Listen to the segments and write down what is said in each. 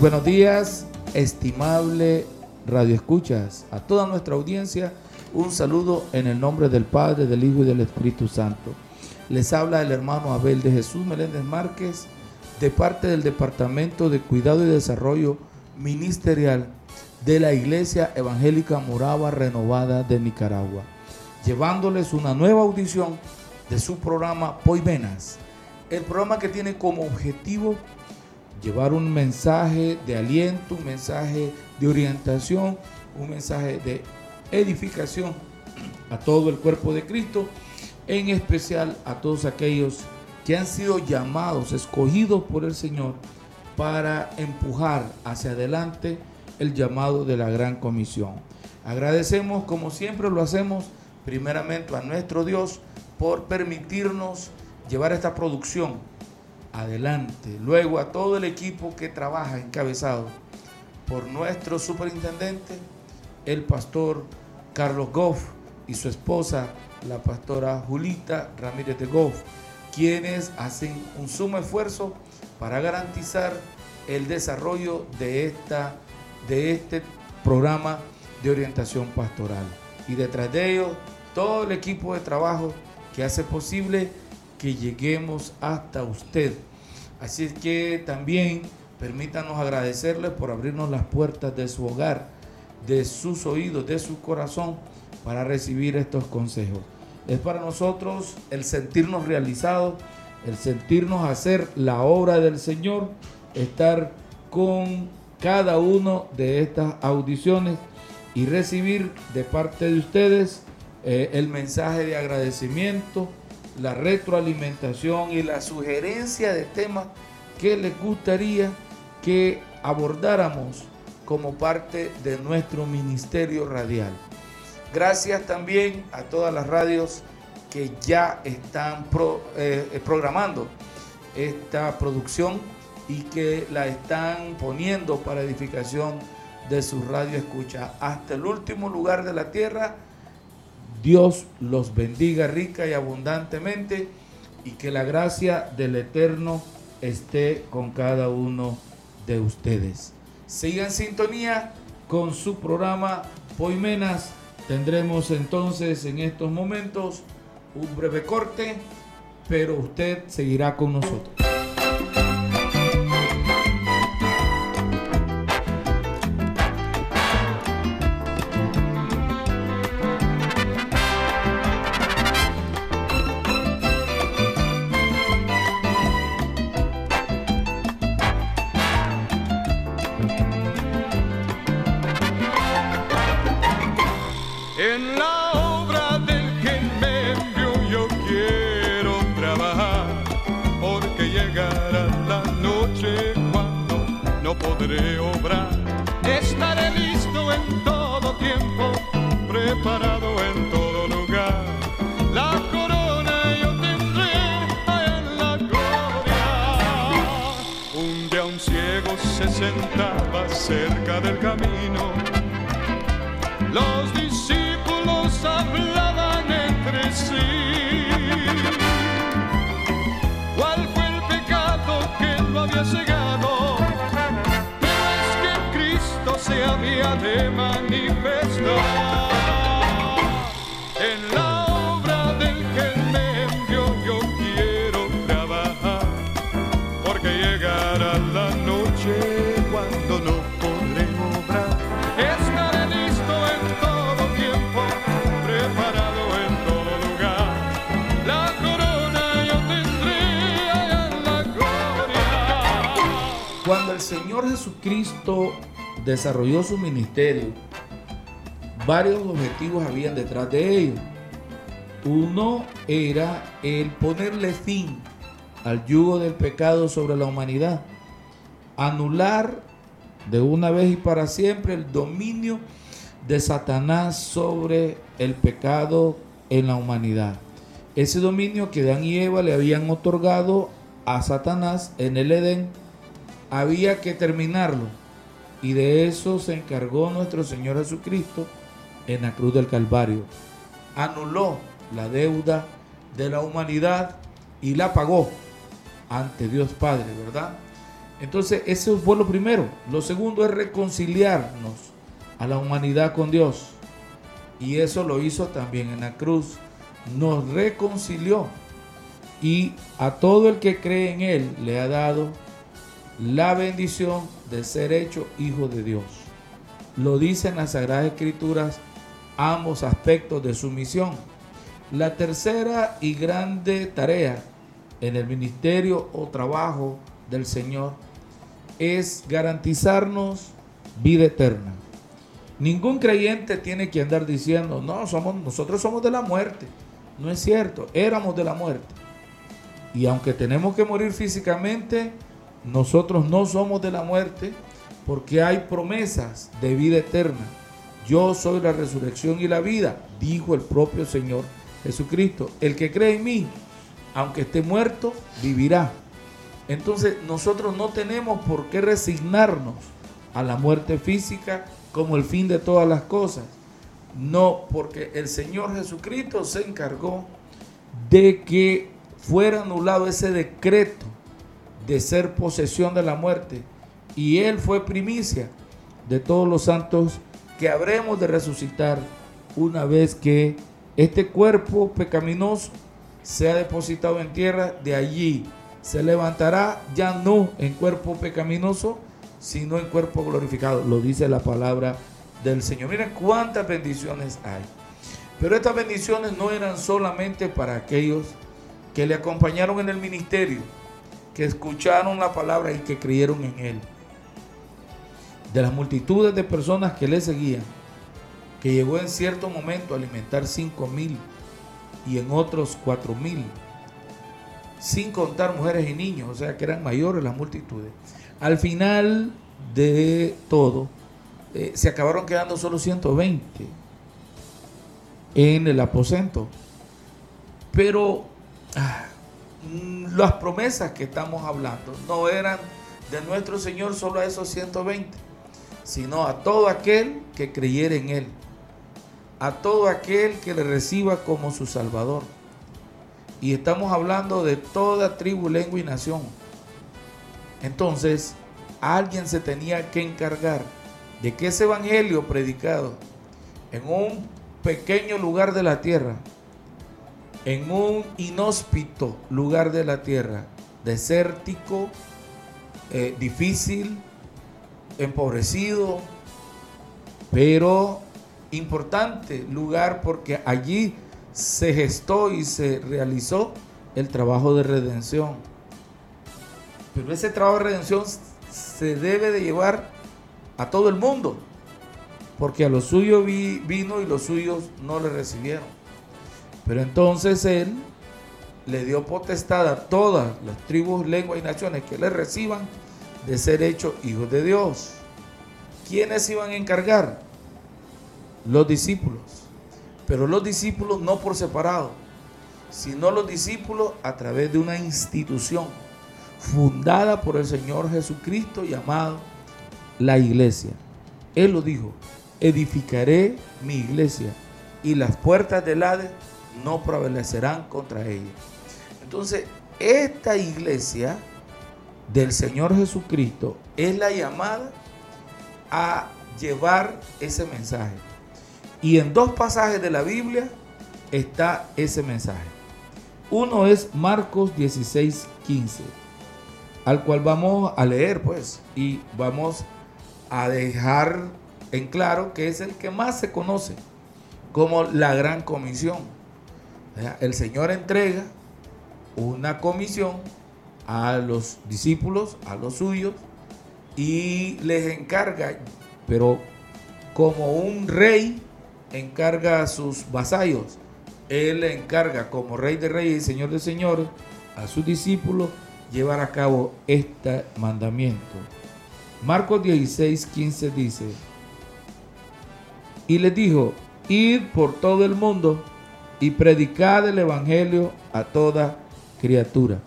Buenos días, estimable Radio Escuchas, a toda nuestra audiencia, un saludo en el nombre del Padre, del Hijo y del Espíritu Santo. Les habla el hermano Abel de Jesús Meléndez Márquez, de parte del Departamento de Cuidado y Desarrollo Ministerial de la Iglesia Evangélica Morava Renovada de Nicaragua, llevándoles una nueva audición de su programa Poimenas, el programa que tiene como objetivo llevar un mensaje de aliento, un mensaje de orientación, un mensaje de edificación a todo el cuerpo de Cristo, en especial a todos aquellos que han sido llamados, escogidos por el Señor para empujar hacia adelante el llamado de la gran comisión. Agradecemos, como siempre lo hacemos, primeramente a nuestro Dios por permitirnos llevar esta producción adelante. Luego a todo el equipo que trabaja encabezado por nuestro superintendente, el pastor Carlos Goff y su esposa, la pastora Julita Ramírez de Goff, quienes hacen un sumo esfuerzo para garantizar el desarrollo de, esta, de este programa de orientación pastoral. Y detrás de ellos, todo el equipo de trabajo que hace posible que lleguemos hasta usted. Así es que también permítanos agradecerles por abrirnos las puertas de su hogar, de sus oídos, de su corazón, para recibir estos consejos. Es para nosotros el sentirnos realizados, el sentirnos hacer la obra del Señor, estar con cada uno de estas audiciones y recibir de parte de ustedes eh, el mensaje de agradecimiento, la retroalimentación y la sugerencia de temas que les gustaría que abordáramos como parte de nuestro ministerio radial. Gracias también a todas las radios que ya están eh, programando esta producción y que la están poniendo para edificación de su radio escucha hasta el último lugar de la tierra Dios los bendiga rica y abundantemente y que la gracia del Eterno esté con cada uno de ustedes. Sigan en sintonía con su programa Poimenas. Tendremos entonces en estos momentos un breve corte, pero usted seguirá con nosotros. En la obra del que me envió yo quiero trabajar, porque llegará la noche cuando no podré obrar. Estaré listo en todo tiempo, preparado en todo lugar. La corona yo tendré en la gloria. Un día un ciego se sentaba cerca del camino había llegado. Pero es que Cristo se había de manifestar. Jesucristo desarrolló su ministerio, varios objetivos habían detrás de ello. Uno era el ponerle fin al yugo del pecado sobre la humanidad. anular de una vez y para siempre el dominio de Satanás sobre el pecado en la humanidad. Ese dominio que Dan y Eva le habían otorgado a Satanás en el Edén, había que terminarlo. Y de eso se encargó nuestro Señor Jesucristo en la cruz del Calvario. Anuló la deuda de la humanidad y la pagó ante Dios Padre, ¿verdad? Entonces, eso fue lo primero. Lo segundo es reconciliarnos a la humanidad con Dios. Y eso lo hizo también en la cruz. Nos reconcilió. Y a todo el que cree en Él le ha dado la bendición de ser hecho hijo de Dios. Lo dicen las Sagradas Escrituras ambos aspectos de su misión. La tercera y grande tarea en el ministerio o trabajo del Señor es garantizarnos vida eterna. Ningún creyente tiene que andar diciendo, no, somos, nosotros somos de la muerte. No es cierto, éramos de la muerte. Y aunque tenemos que morir físicamente, nosotros no somos de la muerte porque hay promesas de vida eterna. Yo soy la resurrección y la vida, dijo el propio Señor Jesucristo. El que cree en mí, aunque esté muerto, vivirá. Entonces nosotros no tenemos por qué resignarnos a la muerte física como el fin de todas las cosas. No, porque el Señor Jesucristo se encargó de que fuera anulado ese decreto de ser posesión de la muerte. Y Él fue primicia de todos los santos que habremos de resucitar una vez que este cuerpo pecaminoso sea depositado en tierra, de allí se levantará ya no en cuerpo pecaminoso, sino en cuerpo glorificado. Lo dice la palabra del Señor. Miren cuántas bendiciones hay. Pero estas bendiciones no eran solamente para aquellos que le acompañaron en el ministerio, que escucharon la palabra y que creyeron en él. De las multitudes de personas que le seguían, que llegó en cierto momento a alimentar cinco mil y en otros cuatro mil sin contar mujeres y niños, o sea que eran mayores las multitudes. Al final de todo, eh, se acabaron quedando solo 120 en el aposento. Pero ah, las promesas que estamos hablando no eran de nuestro Señor solo a esos 120, sino a todo aquel que creyera en Él, a todo aquel que le reciba como su Salvador. Y estamos hablando de toda tribu, lengua y nación. Entonces, alguien se tenía que encargar de que ese evangelio predicado en un pequeño lugar de la tierra, en un inhóspito lugar de la tierra, desértico, eh, difícil, empobrecido, pero importante lugar porque allí se gestó y se realizó el trabajo de redención. Pero ese trabajo de redención se debe de llevar a todo el mundo, porque a los suyos vino y los suyos no le recibieron. Pero entonces él le dio potestad a todas las tribus, lenguas y naciones que le reciban de ser hechos hijos de Dios. ¿Quiénes iban a encargar? Los discípulos. Pero los discípulos no por separado, sino los discípulos a través de una institución fundada por el Señor Jesucristo llamado la iglesia. Él lo dijo, edificaré mi iglesia y las puertas del Hades no prevalecerán contra ella. Entonces, esta iglesia del Señor Jesucristo es la llamada a llevar ese mensaje. Y en dos pasajes de la Biblia está ese mensaje. Uno es Marcos 16, 15, al cual vamos a leer pues y vamos a dejar en claro que es el que más se conoce como la gran comisión. El Señor entrega una comisión a los discípulos, a los suyos, y les encarga, pero como un rey encarga a sus vasallos. Él encarga como rey de reyes y señor de señores a sus discípulos llevar a cabo este mandamiento. Marcos 16, 15 dice, y les dijo, id por todo el mundo y predicad el Evangelio a toda criatura.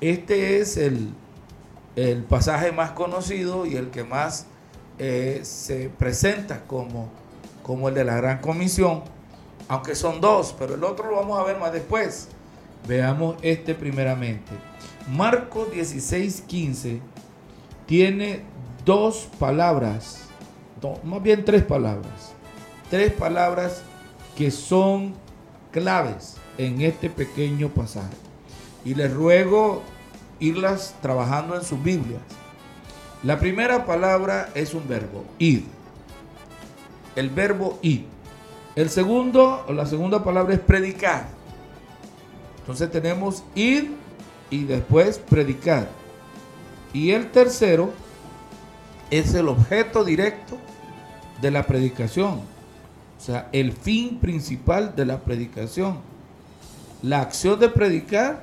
Este es el, el pasaje más conocido y el que más eh, se presenta como, como el de la Gran Comisión, aunque son dos, pero el otro lo vamos a ver más después. Veamos este primeramente. Marcos 16, 15 tiene dos palabras, más bien tres palabras, tres palabras que son claves en este pequeño pasaje. Y les ruego irlas trabajando en sus Biblias. La primera palabra es un verbo, ir. El verbo ir. El segundo, o la segunda palabra es predicar. Entonces tenemos ir y después predicar. Y el tercero es el objeto directo de la predicación. O sea, el fin principal de la predicación. La acción de predicar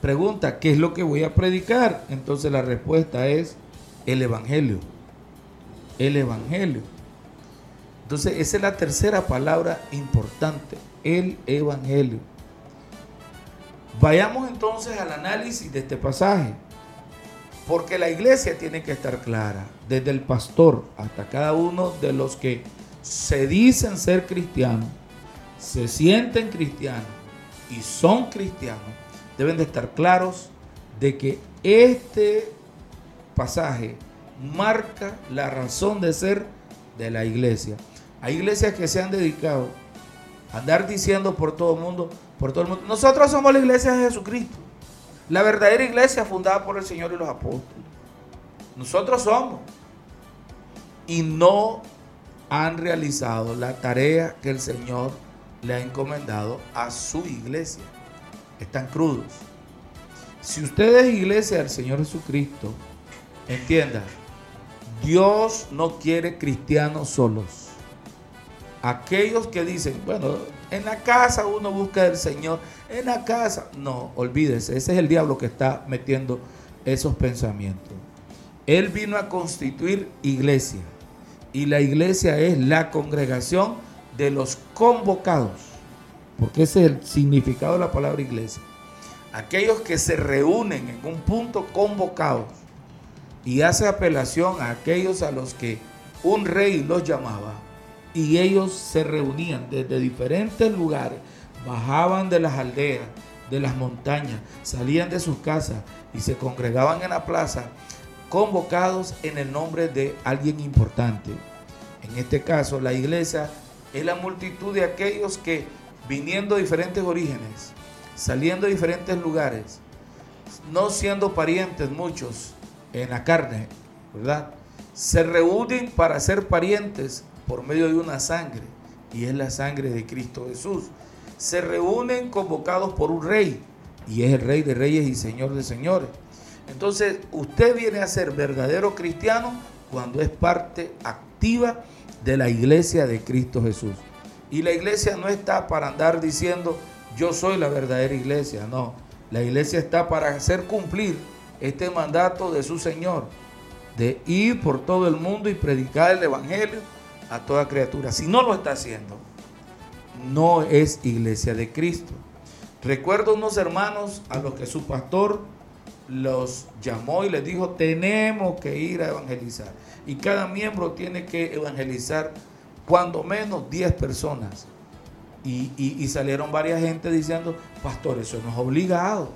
pregunta, ¿qué es lo que voy a predicar? Entonces la respuesta es el Evangelio. El Evangelio. Entonces esa es la tercera palabra importante, el Evangelio. Vayamos entonces al análisis de este pasaje, porque la iglesia tiene que estar clara, desde el pastor hasta cada uno de los que se dicen ser cristianos, se sienten cristianos y son cristianos, deben de estar claros de que este pasaje marca la razón de ser de la iglesia. Hay iglesias que se han dedicado a andar diciendo por todo el mundo, por todo el mundo, nosotros somos la iglesia de Jesucristo, la verdadera iglesia fundada por el Señor y los apóstoles. Nosotros somos. Y no han realizado la tarea que el Señor le ha encomendado a su iglesia están crudos. Si usted es iglesia del Señor Jesucristo, entienda, Dios no quiere cristianos solos. Aquellos que dicen, bueno, en la casa uno busca del Señor, en la casa, no, olvídese, ese es el diablo que está metiendo esos pensamientos. Él vino a constituir iglesia y la iglesia es la congregación de los convocados porque ese es el significado de la palabra iglesia. Aquellos que se reúnen en un punto convocados y hace apelación a aquellos a los que un rey los llamaba y ellos se reunían desde diferentes lugares, bajaban de las aldeas, de las montañas, salían de sus casas y se congregaban en la plaza convocados en el nombre de alguien importante. En este caso, la iglesia es la multitud de aquellos que viniendo de diferentes orígenes, saliendo de diferentes lugares, no siendo parientes muchos en la carne, ¿verdad? Se reúnen para ser parientes por medio de una sangre, y es la sangre de Cristo Jesús. Se reúnen convocados por un rey, y es el rey de reyes y señor de señores. Entonces, usted viene a ser verdadero cristiano cuando es parte activa de la iglesia de Cristo Jesús. Y la iglesia no está para andar diciendo, yo soy la verdadera iglesia. No, la iglesia está para hacer cumplir este mandato de su Señor, de ir por todo el mundo y predicar el Evangelio a toda criatura. Si no lo está haciendo, no es iglesia de Cristo. Recuerdo unos hermanos a los que su pastor los llamó y les dijo, tenemos que ir a evangelizar. Y cada miembro tiene que evangelizar cuando menos 10 personas. Y, salieron varias gente diciendo, pastor, eso no es obligado.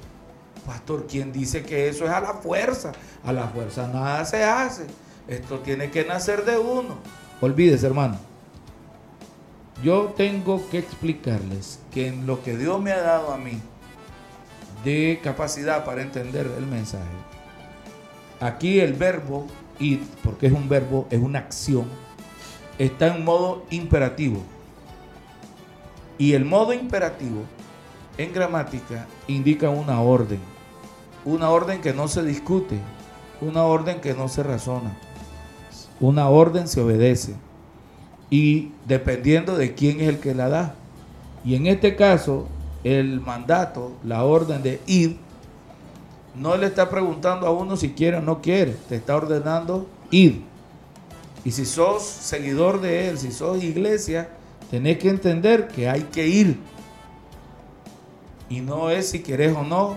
Pastor, ¿quién dice que eso es a la fuerza? A la fuerza nada se hace. Esto tiene que nacer de uno. Olvídese, hermano. Yo tengo que explicarles que en lo que Dios me ha dado a mí de capacidad para entender el mensaje, aquí el verbo ir, porque es un verbo, es una acción, está en modo imperativo. Y el modo imperativo en gramática indica una orden. Una orden que no se discute, una orden que no se razona. Una orden se obedece. Y dependiendo de quién es el que la da. Y en este caso, el mandato, la orden de ir, no le está preguntando a uno si quiere o no quiere, te está ordenando ir. Y si sos seguidor de Él, si sos iglesia, tenés que entender que hay que ir. Y no es si querés o no,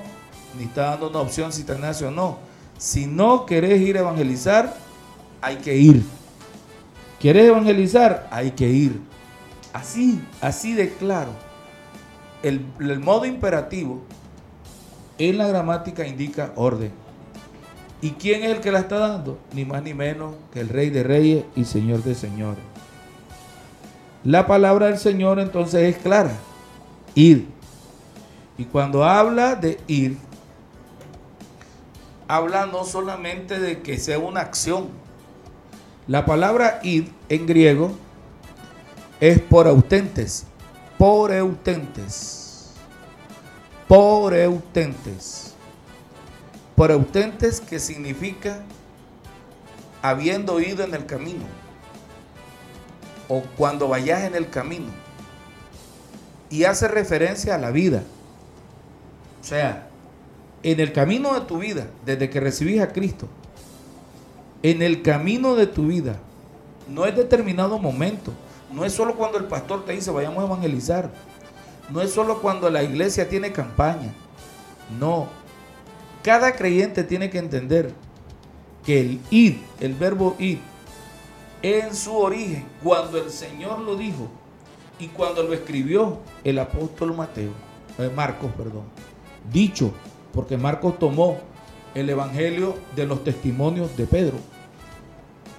ni está dando una opción si tenés o no. Si no querés ir a evangelizar, hay que ir. ¿Quieres evangelizar? Hay que ir. Así, así de claro. El, modo imperativo en la gramática indica orden. ¿Y quién es el que la está dando? Ni más ni menos que el Rey de Reyes y Señor de Señores. La palabra del Señor entonces es clara. Ir. Y cuando habla de ir, habla no solamente de que sea una acción. La palabra ir en griego es por autentes. Por eutentes. Por eutentes. Por eutentes que significa habiendo ido en el camino. O cuando vayas en el camino. Y hace referencia a la vida. O sea, en el camino de tu vida, desde que recibís a Cristo, en el camino de tu vida, no es determinado momento, no es solo cuando el pastor te dice vayamos a evangelizar, no es solo cuando la iglesia tiene campaña, no. Cada creyente tiene que entender que el ir, el verbo ir, en su origen, cuando el Señor lo dijo y cuando lo escribió el apóstol Mateo, eh, Marcos, perdón, dicho, porque Marcos tomó el evangelio de los testimonios de Pedro.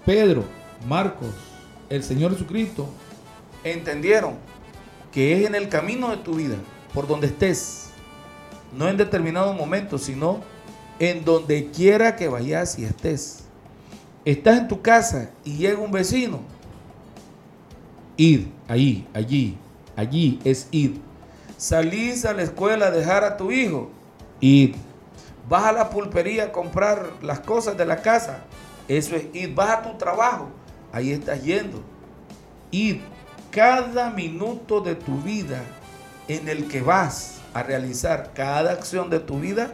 Pedro, Marcos, el Señor Jesucristo, entendieron que es en el camino de tu vida, por donde estés, no en determinado momento, sino en donde quiera que vayas y estés. Estás en tu casa y llega un vecino, ir, ahí, allí, allí es ir Salís a la escuela a dejar a tu hijo y vas a la pulpería a comprar las cosas de la casa. Eso es ir. Vas a tu trabajo. Ahí estás yendo. Ir. Cada minuto de tu vida en el que vas a realizar cada acción de tu vida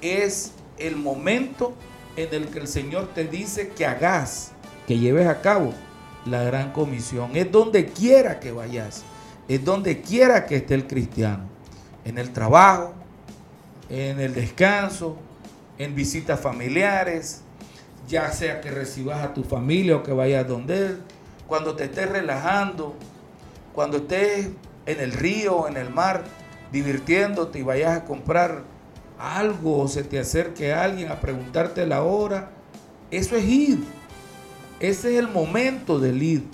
es el momento en el que el Señor te dice que hagas, que lleves a cabo la gran comisión. Es donde quiera que vayas es donde quiera que esté el cristiano, en el trabajo, en el descanso, en visitas familiares, ya sea que recibas a tu familia o que vayas donde él, cuando te estés relajando, cuando estés en el río, en el mar, divirtiéndote y vayas a comprar algo o se te acerque alguien a preguntarte la hora, eso es ir. Ese es el momento del ir.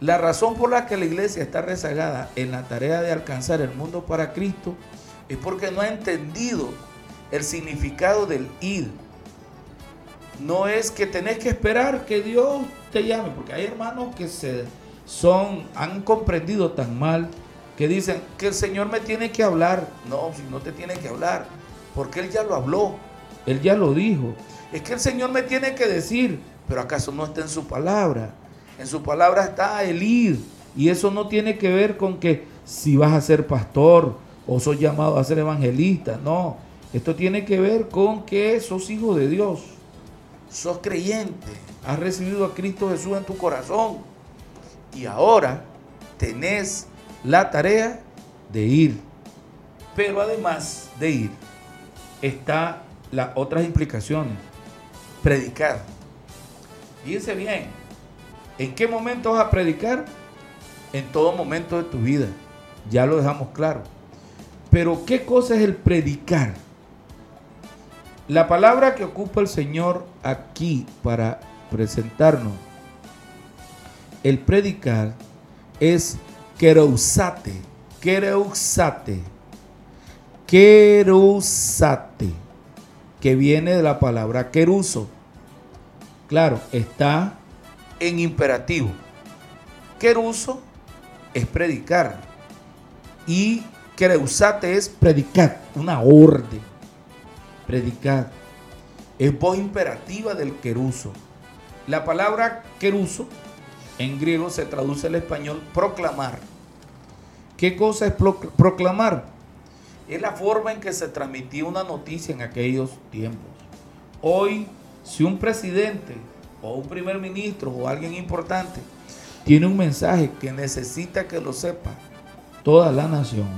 La razón por la que la iglesia está rezagada en la tarea de alcanzar el mundo para Cristo es porque no ha entendido el significado del ir. No es que tenés que esperar que Dios te llame, porque hay hermanos que se son han comprendido tan mal que dicen que el Señor me tiene que hablar. No, si no te tiene que hablar, porque él ya lo habló, él ya lo dijo. Es que el Señor me tiene que decir, pero acaso no está en su palabra. En su palabra está el ir. Y eso no tiene que ver con que si vas a ser pastor o sos llamado a ser evangelista. No. Esto tiene que ver con que sos hijo de Dios. Sos creyente. Has recibido a Cristo Jesús en tu corazón. Y ahora tenés la tarea de ir. Pero además de ir, está las otras implicaciones. Predicar. Fíjense bien, ¿En qué momento vas a predicar? En todo momento de tu vida. Ya lo dejamos claro. Pero ¿qué cosa es el predicar? La palabra que ocupa el Señor aquí para presentarnos, el predicar es querousate, querousate, querousate, que viene de la palabra queruso. Claro, está en imperativo. Queruso es predicar y quereusate es predicar, una orden. Predicar. Es voz imperativa del queruso. La palabra queruso en griego se traduce al español proclamar. ¿Qué cosa es proclamar? Es la forma en que se transmitía una noticia en aquellos tiempos. Hoy, si un presidente o un primer ministro o alguien importante tiene un mensaje que necesita que lo sepa toda la nación,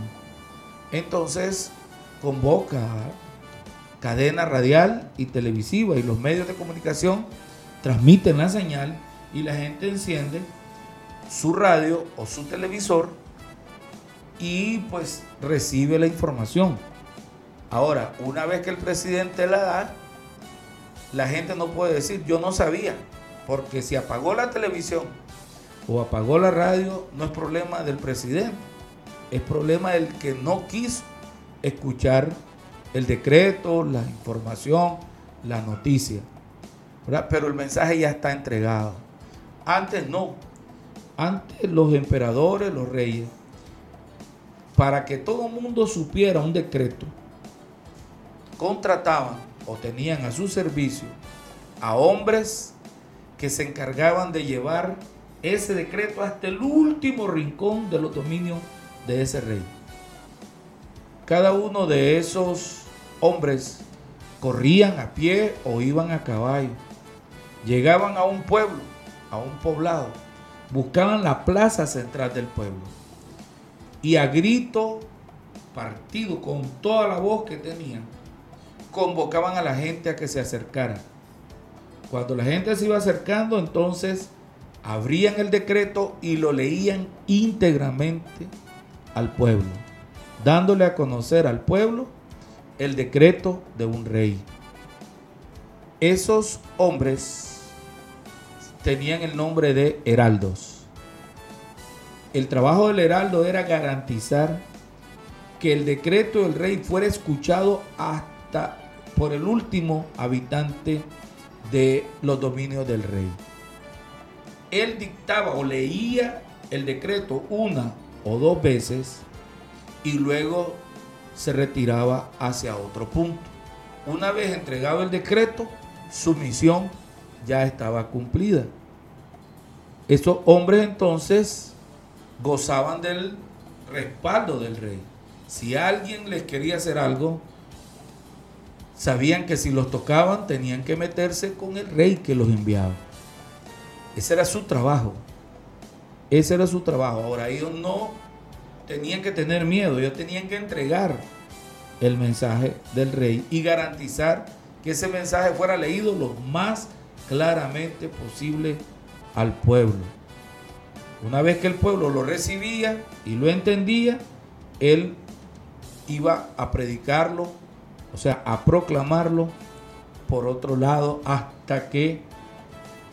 entonces convoca cadena radial y televisiva y los medios de comunicación transmiten la señal y la gente enciende su radio o su televisor y pues recibe la información. Ahora, una vez que el presidente la da, la gente no puede decir yo no sabía, porque si apagó la televisión o apagó la radio, no es problema del presidente, es problema del que no quiso escuchar el decreto, la información, la noticia. Pero el mensaje ya está entregado. Antes no. Antes los emperadores, los reyes, para que todo el mundo supiera un decreto, contrataban o tenían a su servicio a hombres que se encargaban de llevar ese decreto hasta el último rincón de los dominios de ese rey. Cada uno de esos hombres corrían a pie o iban a caballo. Llegaban a un pueblo, a un poblado, buscaban la plaza central del pueblo y a grito partido con toda la voz que tenían, convocaban a la gente a que se acercara. Cuando la gente se iba acercando, entonces abrían el decreto y lo leían íntegramente al pueblo, dándole a conocer al pueblo el decreto de un rey. Esos hombres tenían el nombre de heraldos. El trabajo del heraldo era garantizar que el decreto del rey fuera escuchado hasta por el último habitante de los dominios del rey. Él dictaba o leía el decreto una o dos veces y luego se retiraba hacia otro punto. Una vez entregado el decreto, su misión ya estaba cumplida. Esos hombres entonces gozaban del respaldo del rey. Si alguien les quería hacer algo, sabían que si los tocaban tenían que meterse con el rey que los enviaba. Ese era su trabajo. Ese era su trabajo. Ahora ellos no tenían que tener miedo, ellos tenían que entregar el mensaje del rey y garantizar que ese mensaje fuera leído lo más claramente posible al pueblo. Una vez que el pueblo lo recibía y lo entendía, él iba a predicarlo, o sea, a proclamarlo por otro lado hasta que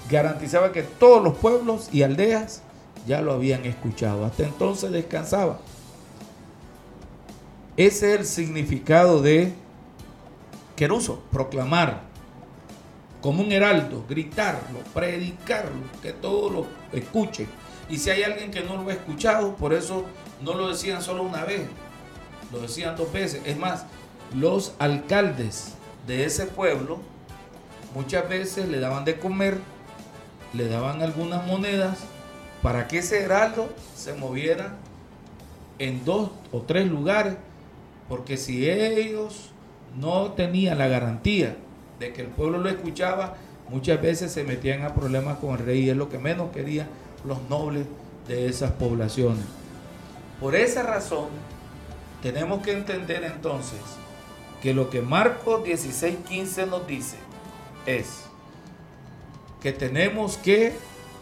garantizaba que todos los pueblos y aldeas ya lo habían escuchado. Hasta entonces descansaba. Ese es el significado de queruso, proclamar, como un heraldo, gritarlo, predicarlo, que todos lo escuchen. Y si hay alguien que no lo ha escuchado, por eso no lo decían solo una vez, lo decían dos veces. Es más, los alcaldes de ese pueblo muchas veces le daban de comer, le daban algunas monedas para que ese heraldo se moviera en dos o tres lugares, porque si ellos no tenían la garantía de que el pueblo lo escuchaba, muchas veces se metían a problemas con el rey y es lo que menos querían los nobles de esas poblaciones. Por esa razón, tenemos que entender entonces que lo que Marcos 16:15 nos dice es que tenemos que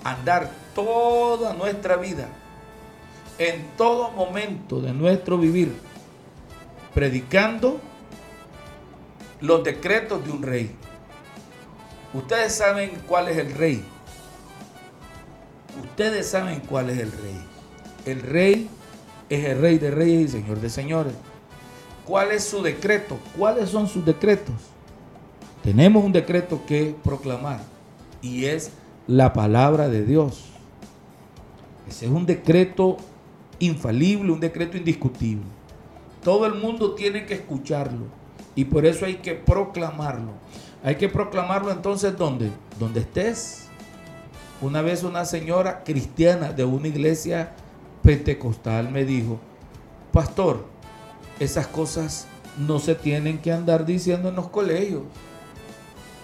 andar toda nuestra vida, en todo momento de nuestro vivir, predicando los decretos de un rey. Ustedes saben cuál es el rey. Ustedes saben cuál es el rey. El rey es el rey de reyes y señor de señores. ¿Cuál es su decreto? ¿Cuáles son sus decretos? Tenemos un decreto que proclamar y es la palabra de Dios. Ese es un decreto infalible, un decreto indiscutible. Todo el mundo tiene que escucharlo y por eso hay que proclamarlo. Hay que proclamarlo entonces ¿dónde? Donde estés. Una vez una señora cristiana de una iglesia pentecostal me dijo, pastor, esas cosas no se tienen que andar diciendo en los colegios.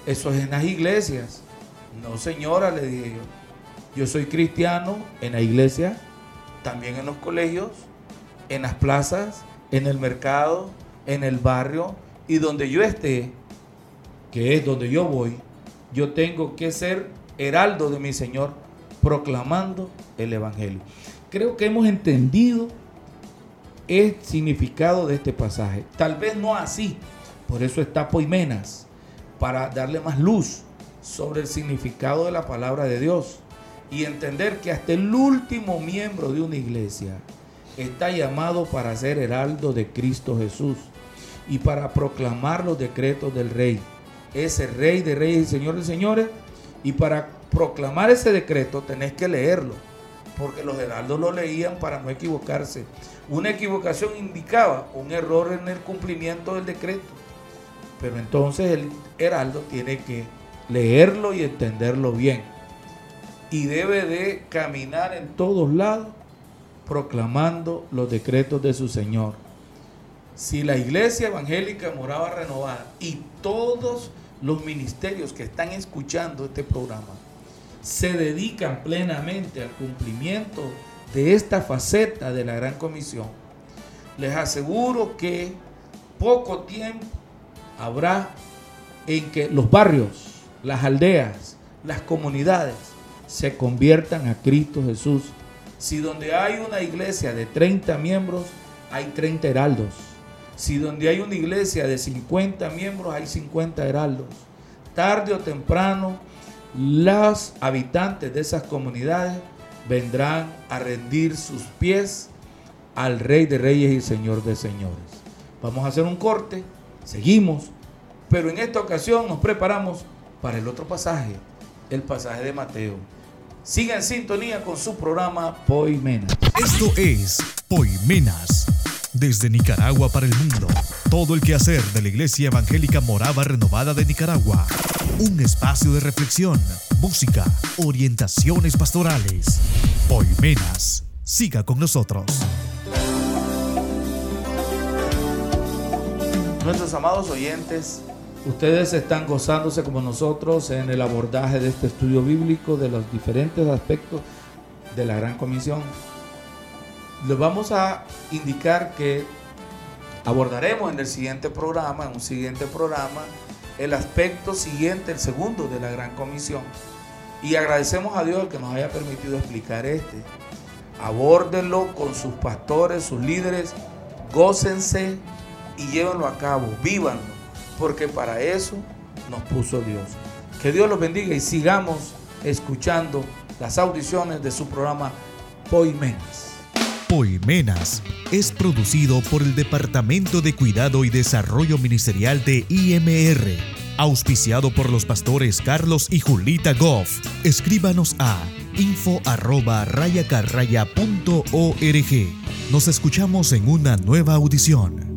Eso es en las iglesias. No, señora, le dije yo. Yo soy cristiano en la iglesia, también en los colegios, en las plazas, en el mercado, en el barrio y donde yo esté, que es donde yo voy, yo tengo que ser heraldo de mi Señor proclamando el Evangelio. Creo que hemos entendido el significado de este pasaje. Tal vez no así, por eso está Poimenas, para darle más luz sobre el significado de la palabra de Dios y entender que hasta el último miembro de una iglesia está llamado para ser heraldo de Cristo Jesús y para proclamar los decretos del rey. Ese rey de reyes y señores de señores. Y para proclamar ese decreto tenés que leerlo. Porque los heraldos lo leían para no equivocarse. Una equivocación indicaba un error en el cumplimiento del decreto. Pero entonces el heraldo tiene que leerlo y entenderlo bien. Y debe de caminar en todos lados proclamando los decretos de su Señor. Si la iglesia evangélica moraba renovada y todos los ministerios que están escuchando este programa se dedican plenamente al cumplimiento de esta faceta de la gran comisión, les aseguro que poco tiempo habrá en que los barrios, las aldeas, las comunidades se conviertan a Cristo Jesús si donde hay una iglesia de 30 miembros, hay 30 heraldos. Si donde hay una iglesia de 50 miembros, hay 50 heraldos. Tarde o temprano, los habitantes de esas comunidades vendrán a rendir sus pies al Rey de Reyes y Señor de Señores. Vamos a hacer un corte, seguimos, pero en esta ocasión nos preparamos para el otro pasaje, el pasaje de Mateo. Siga en sintonía con su programa Poimenas. Esto es Poimenas. Desde Nicaragua para el mundo. Todo el quehacer de la Iglesia Evangélica Morava Renovada de Nicaragua. Un espacio de reflexión, música, orientaciones pastorales. Poimenas. Siga con nosotros. Nuestros amados oyentes, Ustedes están gozándose como nosotros en el abordaje de este estudio bíblico de los diferentes aspectos de la Gran Comisión. Les vamos a indicar que abordaremos en el siguiente programa, en un siguiente programa, el aspecto siguiente, el segundo de la Gran Comisión. Y agradecemos a Dios que nos haya permitido explicar este. Abórdenlo con sus pastores, sus líderes, gócense y llévenlo a cabo, vívanlo porque para eso nos puso Dios. Que Dios los bendiga y sigamos escuchando las audiciones de su programa Poimenas. Poimenas es producido por el Departamento de Cuidado y Desarrollo Ministerial de IMR, auspiciado por los pastores Carlos y Julita Goff. Escríbanos a info Nos escuchamos en una nueva audición.